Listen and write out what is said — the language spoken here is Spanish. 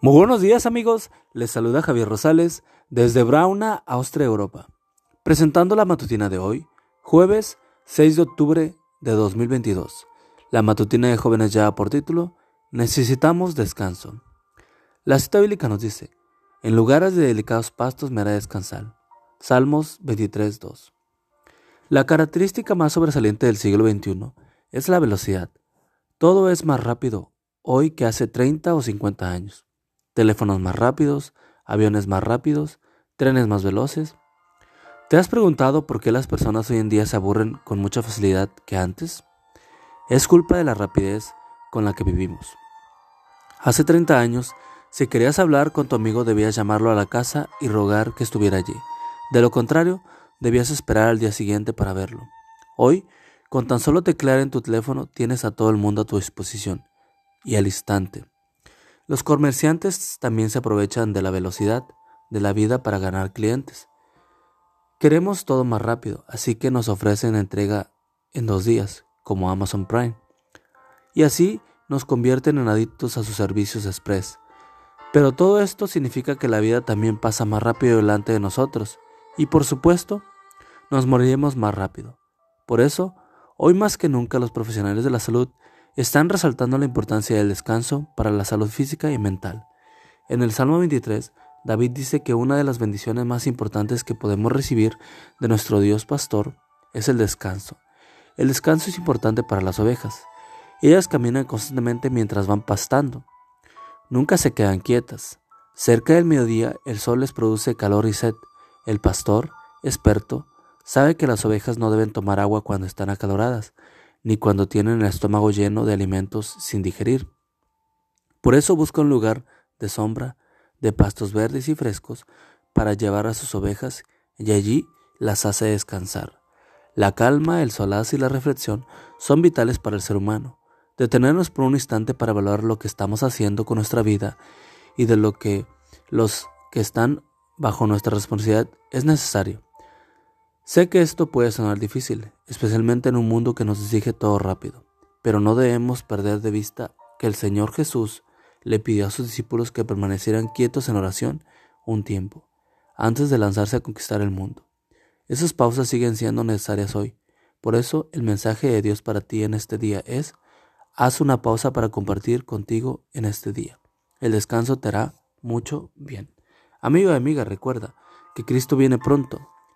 Muy buenos días amigos, les saluda Javier Rosales desde Brauna, Austria, Europa, presentando la matutina de hoy, jueves 6 de octubre de 2022. La matutina de jóvenes ya por título, Necesitamos descanso. La cita bíblica nos dice, en lugares de delicados pastos me hará descansar. Salmos 23.2. La característica más sobresaliente del siglo XXI es la velocidad. Todo es más rápido hoy que hace 30 o 50 años teléfonos más rápidos, aviones más rápidos, trenes más veloces. ¿Te has preguntado por qué las personas hoy en día se aburren con mucha facilidad que antes? Es culpa de la rapidez con la que vivimos. Hace 30 años, si querías hablar con tu amigo debías llamarlo a la casa y rogar que estuviera allí. De lo contrario, debías esperar al día siguiente para verlo. Hoy, con tan solo teclear en tu teléfono, tienes a todo el mundo a tu disposición y al instante. Los comerciantes también se aprovechan de la velocidad de la vida para ganar clientes. Queremos todo más rápido, así que nos ofrecen entrega en dos días, como Amazon Prime. Y así nos convierten en adictos a sus servicios express. Pero todo esto significa que la vida también pasa más rápido delante de nosotros. Y por supuesto, nos moriremos más rápido. Por eso, hoy más que nunca los profesionales de la salud están resaltando la importancia del descanso para la salud física y mental. En el Salmo 23, David dice que una de las bendiciones más importantes que podemos recibir de nuestro Dios pastor es el descanso. El descanso es importante para las ovejas. Ellas caminan constantemente mientras van pastando. Nunca se quedan quietas. Cerca del mediodía el sol les produce calor y sed. El pastor, experto, sabe que las ovejas no deben tomar agua cuando están acaloradas, ni cuando tienen el estómago lleno de alimentos sin digerir. Por eso busca un lugar de sombra, de pastos verdes y frescos, para llevar a sus ovejas y allí las hace descansar. La calma, el solaz y la reflexión son vitales para el ser humano. Detenernos por un instante para evaluar lo que estamos haciendo con nuestra vida y de lo que los que están bajo nuestra responsabilidad es necesario. Sé que esto puede sonar difícil, especialmente en un mundo que nos exige todo rápido, pero no debemos perder de vista que el Señor Jesús le pidió a sus discípulos que permanecieran quietos en oración un tiempo, antes de lanzarse a conquistar el mundo. Esas pausas siguen siendo necesarias hoy. Por eso el mensaje de Dios para ti en este día es, haz una pausa para compartir contigo en este día. El descanso te hará mucho bien. Amigo y amiga, recuerda que Cristo viene pronto